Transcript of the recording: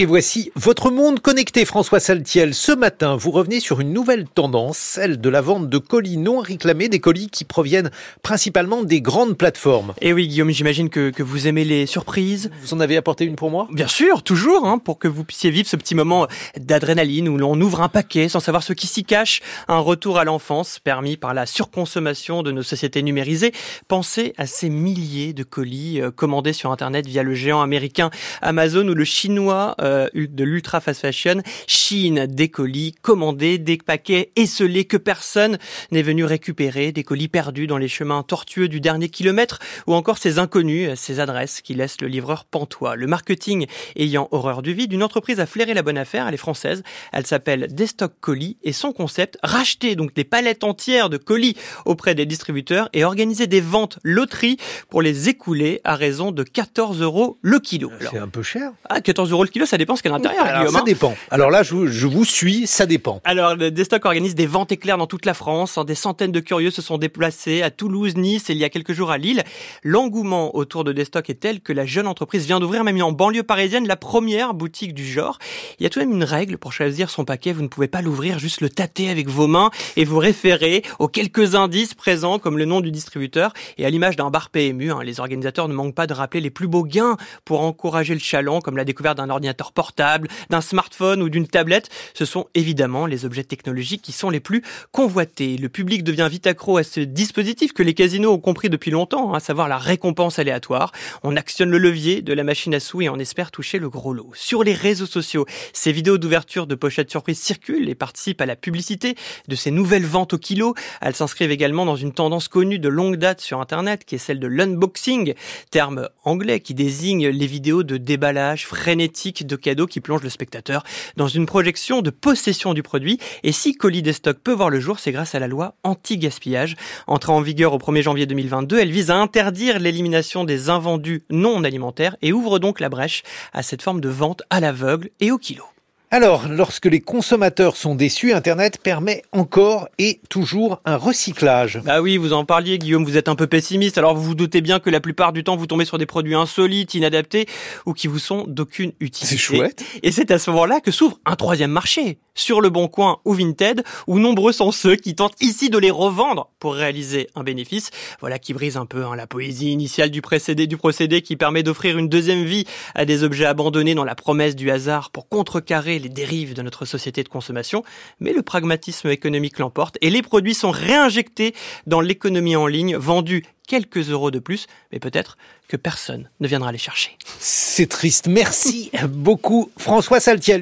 Et voici votre monde connecté, François Saltiel. Ce matin, vous revenez sur une nouvelle tendance, celle de la vente de colis non réclamés, des colis qui proviennent principalement des grandes plateformes. Et oui, Guillaume, j'imagine que, que, vous aimez les surprises. Vous en avez apporté une pour moi? Bien sûr, toujours, hein, pour que vous puissiez vivre ce petit moment d'adrénaline où l'on ouvre un paquet sans savoir ce qui s'y cache. Un retour à l'enfance permis par la surconsommation de nos sociétés numérisées. Pensez à ces milliers de colis euh, commandés sur Internet via le géant américain Amazon ou le chinois. Euh, euh, de l'ultra fast fashion, Chine, des colis commandés, des paquets esselés que personne n'est venu récupérer, des colis perdus dans les chemins tortueux du dernier kilomètre, ou encore ces inconnus, ces adresses qui laissent le livreur pantois. Le marketing ayant horreur du vide, une entreprise a flairé la bonne affaire, elle est française, elle s'appelle Destock Colis, et son concept, racheter donc des palettes entières de colis auprès des distributeurs et organiser des ventes loteries pour les écouler à raison de 14 euros le kilo. C'est un peu cher. Ah, 14 euros le kilo, ça dépend ce qu'il y a à l'intérieur. Alors, ça hein. dépend. Alors là, je vous, je vous, suis, ça dépend. Alors, Destock organise des ventes éclairs dans toute la France. Des centaines de curieux se sont déplacés à Toulouse, Nice et il y a quelques jours à Lille. L'engouement autour de Destock est tel que la jeune entreprise vient d'ouvrir, même en banlieue parisienne, la première boutique du genre. Il y a tout de même une règle pour choisir son paquet. Vous ne pouvez pas l'ouvrir, juste le tâter avec vos mains et vous référer aux quelques indices présents, comme le nom du distributeur. Et à l'image d'un bar PMU, hein, les organisateurs ne manquent pas de rappeler les plus beaux gains pour encourager le chaland, comme la découverte d'un ordinateur portable, d'un smartphone ou d'une tablette. Ce sont évidemment les objets technologiques qui sont les plus convoités. Le public devient vite accro à ce dispositif que les casinos ont compris depuis longtemps, hein, à savoir la récompense aléatoire. On actionne le levier de la machine à sous et on espère toucher le gros lot. Sur les réseaux sociaux, ces vidéos d'ouverture de pochettes surprises circulent et participent à la publicité de ces nouvelles ventes au kilo. Elles s'inscrivent également dans une tendance connue de longue date sur Internet qui est celle de l'unboxing, terme anglais qui désigne les vidéos de déballage frénétique de cadeaux qui plongent le spectateur dans une projection de possession du produit. Et si Colis des stocks peut voir le jour, c'est grâce à la loi anti-gaspillage. Entrée en vigueur au 1er janvier 2022, elle vise à interdire l'élimination des invendus non alimentaires et ouvre donc la brèche à cette forme de vente à l'aveugle et au kilo. Alors, lorsque les consommateurs sont déçus, Internet permet encore et toujours un recyclage. Ah oui, vous en parliez, Guillaume, vous êtes un peu pessimiste, alors vous vous doutez bien que la plupart du temps, vous tombez sur des produits insolites, inadaptés, ou qui vous sont d'aucune utilité. C'est chouette. Et c'est à ce moment-là que s'ouvre un troisième marché, sur le Bon Coin ou Vinted, où nombreux sont ceux qui tentent ici de les revendre pour réaliser un bénéfice. Voilà qui brise un peu hein, la poésie initiale du, précédé, du procédé qui permet d'offrir une deuxième vie à des objets abandonnés dans la promesse du hasard pour contrecarrer les dérives de notre société de consommation, mais le pragmatisme économique l'emporte et les produits sont réinjectés dans l'économie en ligne, vendus quelques euros de plus, mais peut-être que personne ne viendra les chercher. C'est triste. Merci beaucoup François Saltiel.